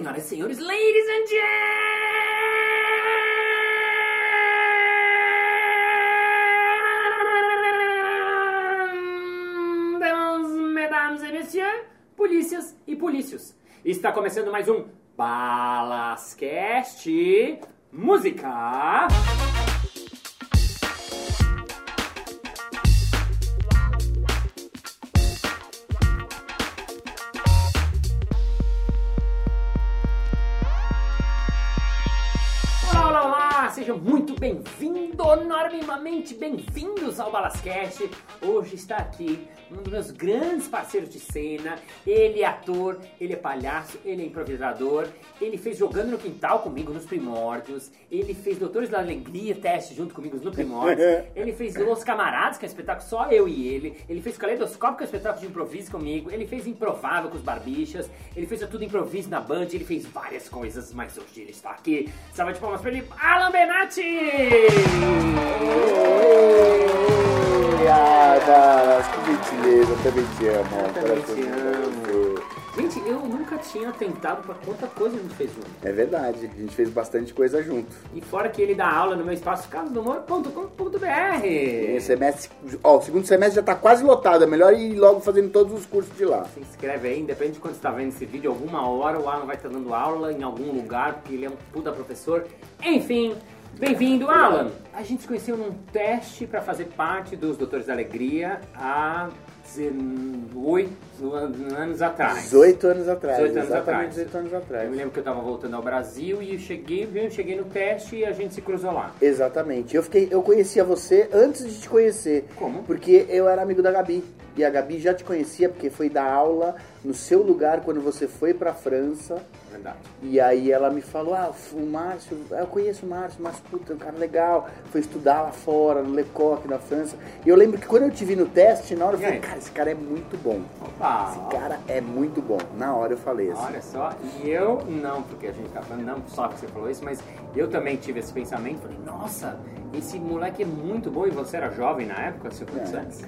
Senhoras e senhores, ladies and gentlemen, mesdames et messieurs, polícias e polícios. Está começando mais um Balascast Música. Sejam muito bem-vindos, enormemente bem-vindos ao Balascast. Hoje está aqui um dos meus grandes parceiros de cena. Ele é ator, ele é palhaço, ele é improvisador. Ele fez Jogando no Quintal comigo nos Primórdios. Ele fez Doutores da Alegria teste junto comigo no Primórdios. Ele fez Los Camaradas, que é um espetáculo só eu e ele. Ele fez Caleidoscópio, que é um espetáculo de improviso comigo. Ele fez Improvável com os Barbichas. Ele fez Tudo Improviso na Band. Ele fez várias coisas, mas hoje ele está aqui. Salva de palmas pra ele, Alan Benatti! Ah, Dallas, que gentileza, eu também te amo. Eu também te amo. Gente, eu nunca tinha tentado pra quanta coisa a gente fez junto. É verdade, a gente fez bastante coisa junto. E fora que ele dá aula no meu espaço casodomor.com.br. O semestre, ó, o segundo semestre já tá quase lotado, é melhor ir logo fazendo todos os cursos de lá. Se inscreve aí, independente de quando você tá vendo esse vídeo, alguma hora o Alan vai estar dando aula em algum lugar, porque ele é um puta professor. Enfim, bem-vindo, Alan! A gente se conheceu num teste pra fazer parte dos Doutores da Alegria há 18 anos atrás. 18 anos atrás, 18 anos exatamente atrás. 18 anos Eu atrás. me lembro que eu tava voltando ao Brasil e eu cheguei, eu cheguei no teste e a gente se cruzou lá. Exatamente. Eu fiquei, eu conhecia você antes de te conhecer. Como? Porque eu era amigo da Gabi. E a Gabi já te conhecia porque foi dar aula no seu lugar quando você foi pra França. Verdade. E aí ela me falou, ah, o Márcio, eu conheço o Márcio, mas puta, é um cara legal, foi estudar lá fora, no Lecoq, na França. E eu lembro que quando eu te vi no teste, na hora eu falei, cara, esse cara é muito bom. Opa! Esse cara é muito bom. Na hora eu falei assim. Olha só, e eu não, porque a gente tá falando, não só que você falou isso, mas eu também tive esse pensamento, falei, nossa, esse moleque é muito bom e você era jovem na época, seu quantos É. anos?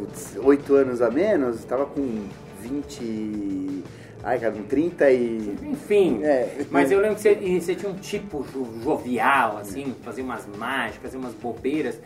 Putz, oito anos a menos, tava com 20. Ai, cara, com 30 e. Enfim, É. mas eu lembro que você, você tinha um tipo jo- jovial, assim, fazia umas mágicas, fazia umas bobeiras.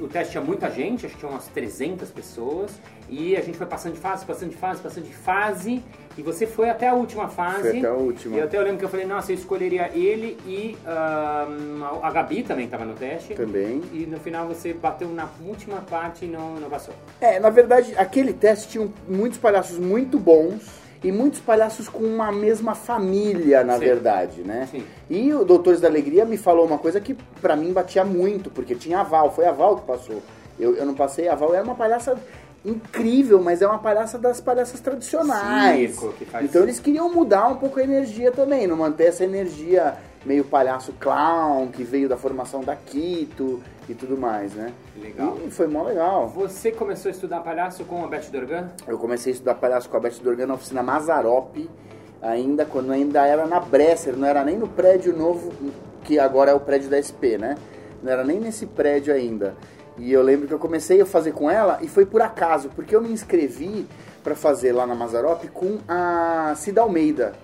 O teste tinha muita gente, acho que tinha umas 300 pessoas. E a gente foi passando de fase, passando de fase, passando de fase. E você foi até a última fase. Foi até a última. E até eu lembro que eu falei, nossa, eu escolheria ele e ahn, a Gabi também estava no teste. Também. E no final você bateu na última parte e não, não passou. É, na verdade, aquele teste tinha muitos palhaços muito bons e muitos palhaços com uma mesma família, na Sim. verdade, né? Sim. E o Doutores da Alegria me falou uma coisa que pra mim batia muito, porque tinha a Val, foi a Val que passou. Eu, eu não passei, a Val era uma palhaça incrível, mas é uma palhaça das palhaças tradicionais. Circo, que faz- Então eles queriam mudar um pouco a energia também, não manter essa energia meio palhaço clown, que veio da formação da Quito e tudo mais, né? Legal. E foi mó legal. Você começou a estudar palhaço com a Beth Dorgan? Eu comecei a estudar palhaço com a Beth Dorgan na oficina Mazarope, ainda quando ainda era na Bresser, não era nem no prédio novo, que agora é o prédio da SP, né? Não era nem nesse prédio ainda. E eu lembro que eu comecei a fazer com ela e foi por acaso, porque eu me inscrevi pra fazer lá na Mazarope com a Cida Almeida,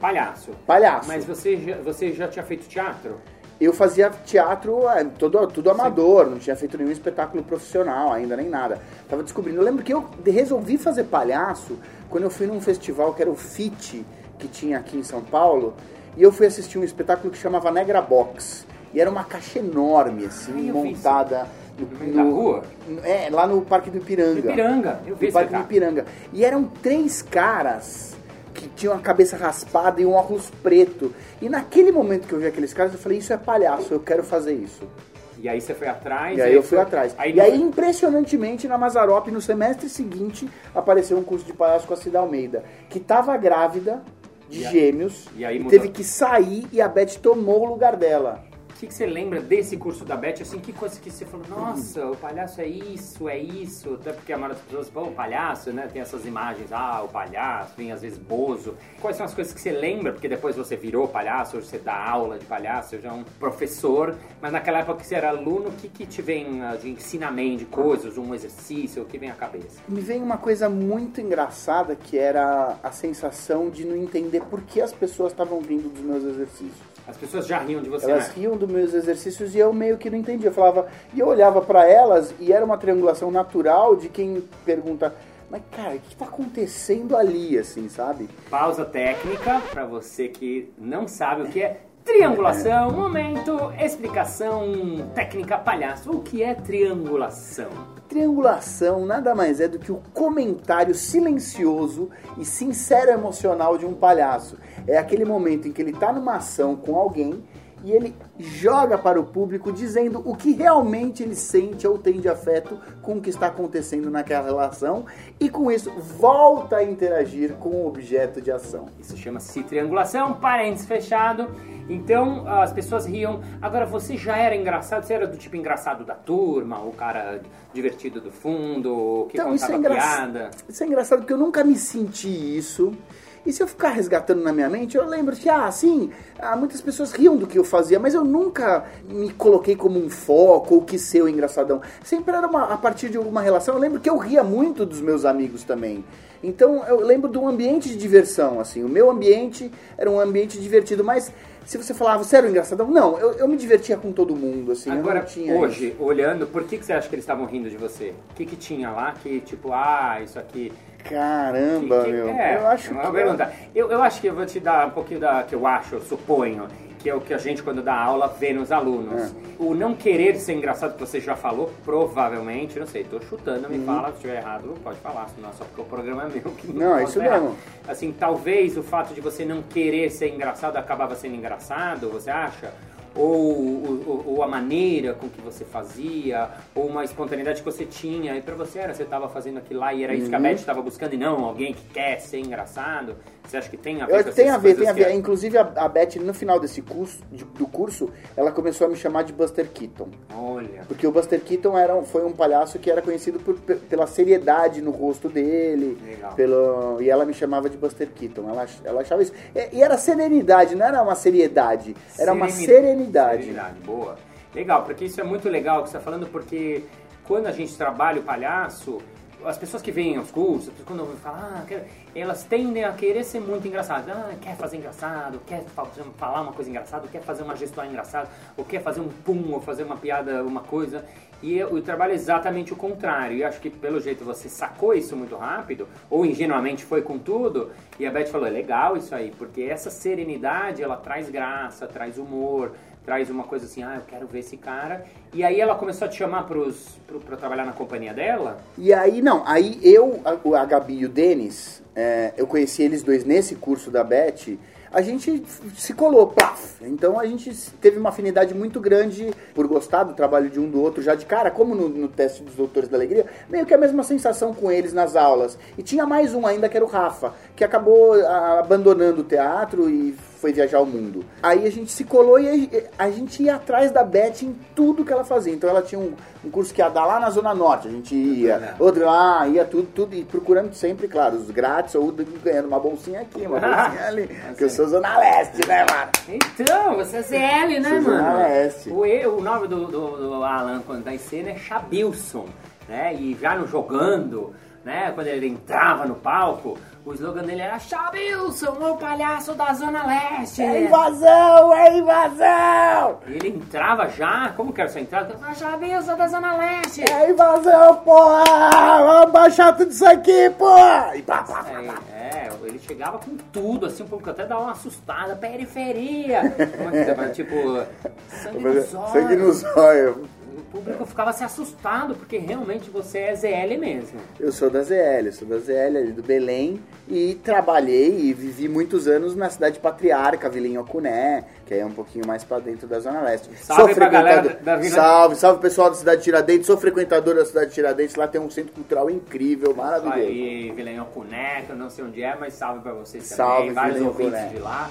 Palhaço. palhaço. Mas você já, você já tinha feito teatro? Eu fazia teatro é, todo, tudo amador, não tinha feito nenhum espetáculo profissional ainda, nem nada. Tava descobrindo. Eu lembro que eu resolvi fazer palhaço quando eu fui num festival que era o FIT, que tinha aqui em São Paulo, e eu fui assistir um espetáculo que chamava Negra Box. E era uma caixa enorme, assim, Ai, montada no, da rua? É, lá no Parque do Ipiranga. Ipiranga, eu vi No Parque do. Ipiranga. E eram três caras que tinham a cabeça raspada e um óculos preto. E naquele momento que eu vi aqueles caras, eu falei, isso é palhaço, eu quero fazer isso. E aí você foi atrás? E aí eu fui foi- atrás. Aí e aí, não- impressionantemente, na Mazarope, no semestre seguinte, apareceu um curso de palhaço com a Cida Almeida, que estava grávida de E gêmeos, e aí e teve que sair e a Beth tomou o lugar dela. Que, que você lembra desse curso da Beth? Assim, que coisa que você falou, nossa, o palhaço é isso, é isso. Até porque a maioria das pessoas, pô, o palhaço, né? Tem essas imagens, ah, o palhaço, vem às vezes bozo. Quais são as coisas que você lembra? Porque depois você virou palhaço, hoje você dá aula de palhaço, já é um professor. Mas naquela época que você era aluno, o que, que te vem ah, de ensinamento, de coisas, um exercício, o que vem à cabeça? Me vem uma coisa muito engraçada que era a sensação de não entender por que as pessoas estavam vindo dos meus exercícios. As pessoas já riam de você, Elas né? riam dos meus exercícios e eu meio que não entendia. Eu falava, e eu olhava para elas e era uma triangulação natural de quem pergunta, mas cara, o que tá acontecendo ali, assim, sabe? Pausa técnica para você que não sabe o que é triangulação. Momento, explicação técnica palhaço. O que é triangulação? Triangulação nada mais é do que o comentário silencioso e sincero emocional de um palhaço. É aquele momento em que ele está numa ação com alguém e ele joga para o público dizendo o que realmente ele sente ou tem de afeto com o que está acontecendo naquela relação e com isso volta a interagir com o objeto de ação. Isso chama-se triangulação, parênteses fechado. Então as pessoas riam. Agora você já era engraçado, você era do tipo engraçado da turma, o cara divertido do fundo, que Então, isso contava é, engra... piada. isso é engraçado porque eu nunca me senti isso. E se eu ficar resgatando na minha mente, eu lembro que, ah, sim, ah, muitas pessoas riam do que eu fazia, mas eu nunca me coloquei como um foco ou quis ser o engraçadão. Sempre era uma, a partir de alguma relação. Eu lembro que eu ria muito dos meus amigos também. Então eu lembro de um ambiente de diversão, assim. O meu ambiente era um ambiente divertido, mas se você falava, você era o engraçadão? Não, eu, eu me divertia com todo mundo, assim. Agora, hoje, olhando, por que, que você acha que eles estavam rindo de você? O que, que tinha lá que, tipo, ah, isso aqui... Caramba, que, que, meu. É, eu acho uma que. pergunta. Eu, eu acho que eu vou te dar um pouquinho da que eu acho, eu suponho, que é o que a gente, quando dá aula, vê nos alunos. É. O não querer ser engraçado, que você já falou, provavelmente, não sei, tô chutando, me fala, se estiver errado, pode falar, senão é só porque o programa é meu que Uhum. Não, é isso errado. mesmo. Assim, talvez o fato de você não querer ser engraçado acabava sendo engraçado, você acha? Ou, ou, ou a maneira com que você fazia, ou uma espontaneidade que você tinha, e pra você era, você tava fazendo aquilo lá e era isso que a Uhum. Beth estava buscando, e não alguém que quer ser engraçado? Você acha que tem a ver Eu, com tem a ver, tem a ver. é- Inclusive a, a Beth, no final desse curso, de- do curso, ela começou a me chamar de Buster Keaton. Olha, Porque o Buster Keaton era, foi um palhaço que era conhecido por- pe- pela seriedade no rosto dele. Legal. Pelo, e ela me chamava de Buster Keaton. Ela, ela achava isso. E, e era serenidade, não era uma seriedade. Era uma Sereni- serenidade. Serenidade, boa. Legal, porque isso é muito legal que você está falando, porque quando a gente trabalha o palhaço, as pessoas que vêm aos cursos, quando falo, ah, quero- elas tendem a querer ser muito engraçadas. Ah, quer fazer engraçado, quer fa- falar uma coisa engraçada, quer fazer uma gestual engraçada, ou quer fazer um pum, ou fazer uma piada, uma coisa. E o trabalho é exatamente o contrário. E acho que pelo jeito você sacou isso muito rápido, ou ingenuamente foi com tudo, e a Beth falou, é legal isso aí, porque essa serenidade, ela traz graça, traz humor, traz uma coisa assim, ah, eu quero ver esse cara. E aí ela começou a te chamar pros, pro, pra trabalhar na companhia dela? E aí, não, aí eu, a, a Gabi e o Denis, é, eu conheci eles dois nesse curso da Beth, a gente se colou, plaf. Então a gente teve uma afinidade muito grande por gostar do trabalho de um do outro já de cara, como no, no teste dos Doutores da Alegria, meio que a mesma sensação com eles nas aulas. E tinha mais um ainda que era o Rafa, que acabou abandonando o teatro e foi viajar ao mundo. Aí a gente se colou e a, gente ia atrás da Beth em tudo que ela fazia. Então ela tinha um, um curso que ia dar lá na Zona Norte, a gente ia, outro lá, ia tudo, tudo, e procurando sempre, claro, os grátis ou ganhando uma bolsinha aqui, uma bolsinha ali. que eu sou Zona Leste, né, mano? Então, você é ZL, né, mano? Zona Leste. O, e- o nome do, do, do Alan quando tá em cena é Chabilson, né? E já no jogando, né? Quando ele entrava no palco, o slogan dele era Chabilson, o palhaço da Zona Leste. É invasão, é invasão! Ele entrava já, como que era essa entrada? Chabilson da Zona Leste. É invasão, porra! Vamos baixar tudo isso aqui, porra! E pá, pá, pá, pá. É, é, ele chegava com tudo, assim, um pouco até dava uma assustada, periferia. Como é vai, tipo, sangue no zóio. Sangue no zóio. O público ficava se assustado, porque realmente você é ZL mesmo. Eu sou da ZL, sou da ZL ali do Belém e trabalhei e vivi muitos anos na cidade patriarca, Vila Inhocuné, que é um pouquinho mais pra dentro da Zona Leste. Salve pra frequentador- galera da Vila- Salve, salve pessoal da cidade de Tiradentes, sou frequentador da cidade de Tiradentes, lá tem um centro cultural incrível, maravilhoso. Aí, Vilenhão Cuné, que eu não sei onde é, mas salve pra vocês também. Salve, Vários Vilenhão ouvintes de lá.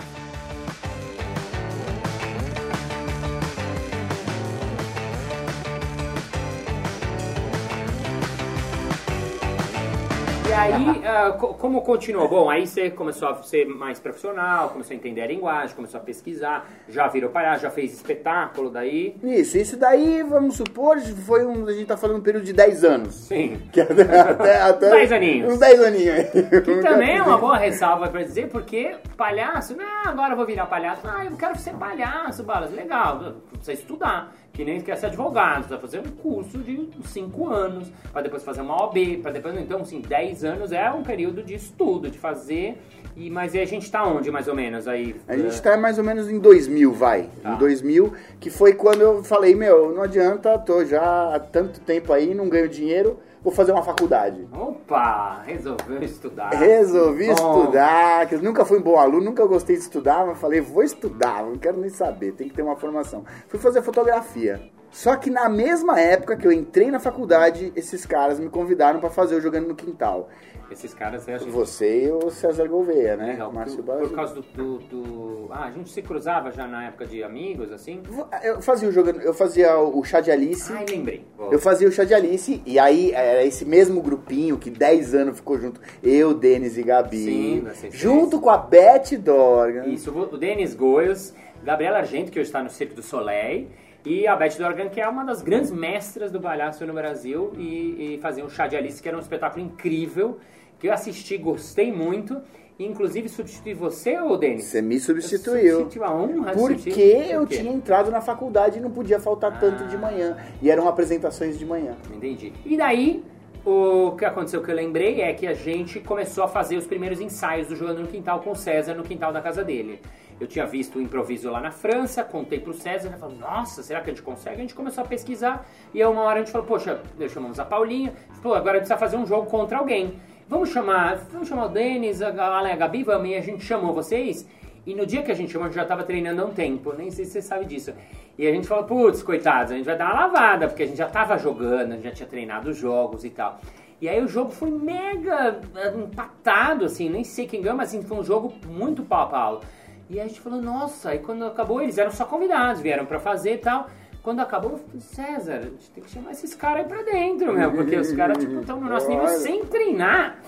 Aí, co- como continuou? Bom, aí você começou a ser mais profissional, começou a entender a linguagem, começou a pesquisar, já virou palhaço, já fez espetáculo daí. Isso, isso daí, vamos supor, foi um. A gente tá falando um período de 10 anos. Sim. Que até, até, até- Dez aninhos. Uns 10 aninhos aí. Que também é uma boa ressalva pra dizer, porque palhaço, não, agora eu vou virar palhaço. Ah, eu quero ser palhaço, Balas. Legal, precisa estudar. Que nem quer ser advogado, precisa fazer um curso de 5 anos, pra depois fazer uma OB, pra depois. Então, assim, 10 anos é um período de estudo, de fazer. E, mas e a gente tá onde, mais ou menos, aí? A gente tá mais ou menos em 2000, vai. Tá. Em 2000, que foi quando eu falei, meu, não adianta, tô já há tanto tempo aí, não ganho dinheiro, vou fazer uma faculdade. Opa, resolveu estudar. Resolvi Bom. estudar, que eu nunca fui um bom aluno, nunca gostei de estudar, mas falei, vou estudar, não quero nem saber, tem que ter uma formação. Fui fazer fotografia. Só que na mesma época que eu entrei na faculdade, esses caras me convidaram pra fazer o Jogando no Quintal. Esses caras, a gente Você e o César Gouveia, né? Legal, Márcio por, por causa do, do, do- Ah, a gente se cruzava já na época de amigos, assim? Eu fazia o jogando, eu fazia o chá de Alice. Ai, lembrei. Eu fazia o chá de Alice, e aí era esse mesmo grupinho que 10 anos ficou junto, eu, Denis e Gabi, Sim, junto com a Beth Dorgan. Isso, o Denis Goios, Gabriela Argento, que hoje está no Circo do Soleil, e a Beth Dorgan, que é uma das grandes mestras do palhaço no Brasil, e, e fazia o Chá de Alice, que era um espetáculo incrível, que eu assisti, gostei muito, e inclusive substituí você, ô Denis? Você me substituiu. Substituiu a honra substituir. Porque eu Por tinha entrado na faculdade e não podia faltar tanto de manhã. E eram apresentações de manhã. Entendi. E daí, o que aconteceu que eu lembrei é que a gente começou a fazer os primeiros ensaios do Jogando no Quintal com o César no quintal da casa dele. Eu tinha visto o improviso lá na França, contei pro César, ele falou, nossa, será que a gente consegue? A gente começou a pesquisar, e aí uma hora a gente falou, poxa, chamamos a Paulinha, falou, agora a gente precisa fazer um jogo contra alguém. Vamos chamar, vamos chamar o Denis, a Alan e a Gabi, vamos, e a gente chamou vocês, e no dia que a gente chamou, a gente já tava treinando há um tempo, nem sei se você sabe disso. E a gente falou, putz, coitados, a gente vai dar uma lavada, porque a gente já tava jogando, a gente já tinha treinado os jogos e tal. E aí o jogo foi mega eh, empatado, assim, nem sei quem ganhou, mas assim, foi um jogo muito pau a pau. E a gente falou, nossa, aí quando acabou, eles eram só convidados, vieram pra fazer e tal. Quando acabou, eu falei, César, a gente tem que chamar esses caras aí pra dentro, meu, porque os caras, tipo, estão no nosso nível sem treinar.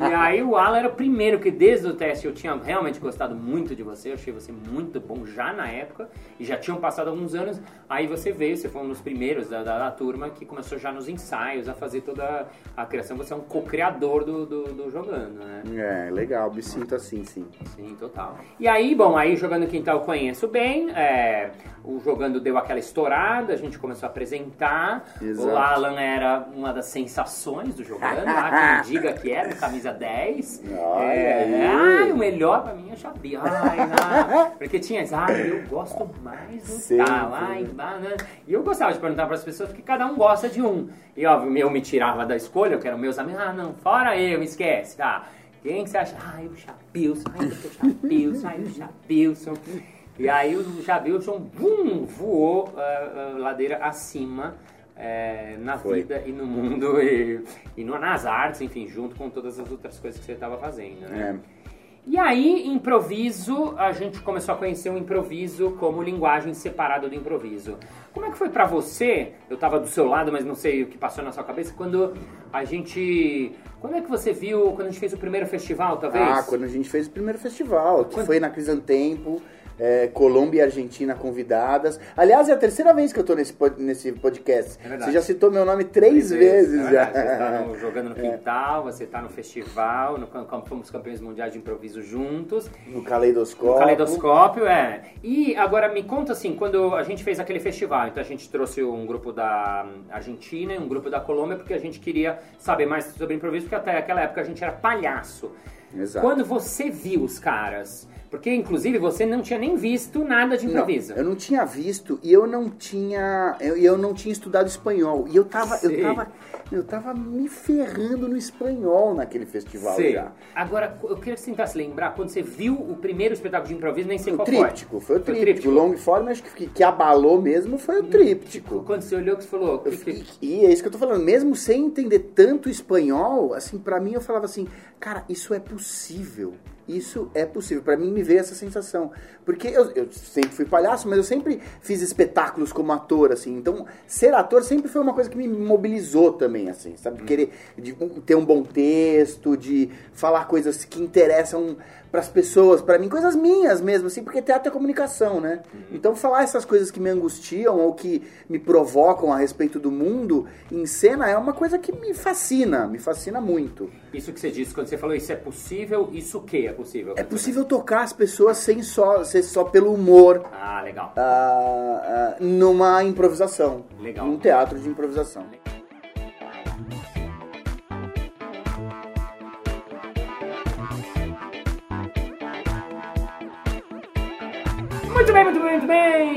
E aí o Alan era o primeiro que desde o teste eu tinha realmente gostado muito de você, eu achei você muito bom já na época, e já tinham passado alguns anos, aí você veio, você foi um dos primeiros da, da, da turma que começou já nos ensaios a fazer toda a criação, você é um co-criador do, do, do jogando, né? É, legal, me sinto assim, sim. Sim, total. E aí, bom, aí jogando quintal eu conheço bem, é, o jogando deu aquela estourada, a gente começou a apresentar, Exato. o Alan era uma das sensações do jogando, há quem diga que era, camisa 10. Olha é, ai, o melhor pra mim é Xabi, ai, não, porque tinha, ai, eu gosto mais do Sempre, tal, ai, bah, né? E eu gostava de perguntar para as pessoas porque cada um gosta de um. E óbvio, eu me tirava da escolha, eu quero meus amigos, ah, não, fora eu, esquece, tá? Quem que você acha? Ai, o Chabilson, ai, o Chabilson, ai, o Chabilson. E aí o Chabilson, bum, voou ah, ah, ladeira acima eh, na Foi. vida e no mundo e, e no- nas artes, enfim, junto com todas as outras coisas que você estava fazendo, né? É. E aí, improviso, a gente começou a conhecer o improviso como linguagem separada do improviso. Como é que foi pra você? Eu tava do seu lado, mas não sei o que passou na sua cabeça. Quando a gente. Quando é que você viu, quando a gente fez o primeiro festival, talvez? Ah, quando a gente fez o primeiro festival, que Quando- foi na Crisantempo, é, Colômbia e Argentina convidadas. Aliás, é a terceira vez que eu tô nesse, nesse podcast. É. Você já citou meu nome três, vezes, é já. verdade. Você tá no- jogando no quintal, você tá no festival, no, fomos campeões mundiais de improviso juntos. No caleidoscópio. No caleidoscópio, é. E agora me conta assim, quando a gente fez aquele festival, então a gente trouxe um grupo da Argentina e um grupo da Colômbia, porque a gente queria saber mais sobre improviso, porque até aquela época a gente era palhaço. Exato. Quando você viu os caras, porque inclusive você não tinha nem visto nada de Não, improviso. eu não tinha visto e eu não tinha eu, eu não tinha estudado espanhol e eu tava Sei. eu tava eu tava me ferrando no espanhol naquele festival Sei. já. Agora, eu queria que você tentasse lembrar, quando você viu o primeiro espetáculo de improviso, nem sei O qual tríptico, foi o Foi o tríptico. tríptico. O long form acho que, que abalou mesmo foi o tríptico. Quando você olhou, que você falou... Que que- fiquei- E é isso que eu tô falando, mesmo sem entender tanto espanhol, assim, pra mim eu falava assim, cara, isso é possível impossível. Isso é possível. Pra mim me veio essa sensação. Porque eu, eu sempre fui palhaço, mas eu sempre fiz espetáculos como ator, assim. Então, ser ator sempre foi uma coisa que me mobilizou também, assim, sabe? Querer de ter um bom texto, de falar coisas que interessam pras pessoas, pra mim, coisas minhas mesmo, assim, porque teatro é comunicação, né? Então, falar essas coisas que me angustiam ou que me provocam a respeito do mundo em cena é uma coisa que me fascina, me fascina muito. Isso que você disse, quando você falou isso é possível, isso o que é possível? É possível tocar as pessoas sem só ser só pelo humor, Ah, legal. ah, ah, numa improvisação, Legal. num teatro de improvisação. Muito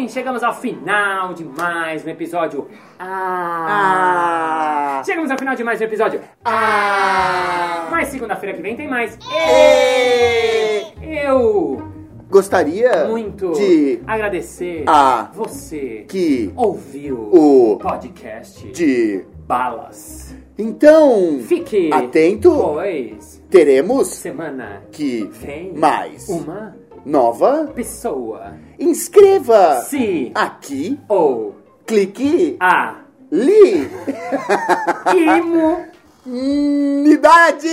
Chegamos ao final de mais um episódio. Ah. Ah, Chegamos ao final de mais um episódio. ah, Mas segunda-feira que vem tem mais. Ê! Eu Gostaria muito de agradecer a você que ouviu o podcast de Balas. então Fique atento, pois teremos semana que vem mais uma nova. pessoa Inscreva se aqui, ou clique a li imo Unidade!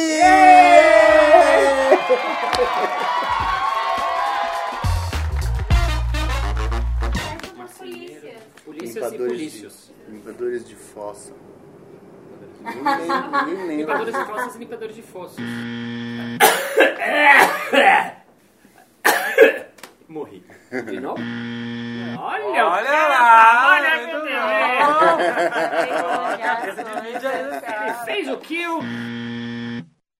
Polícia. polícias e Limpadores polícios. de, limpadores de fossa. Ninguém lembra. Limpadores de fossas e limpadores de fossos. Morri. De novo? Olha, Olha lá! Olha, meu. Deus! Ele fez o kill.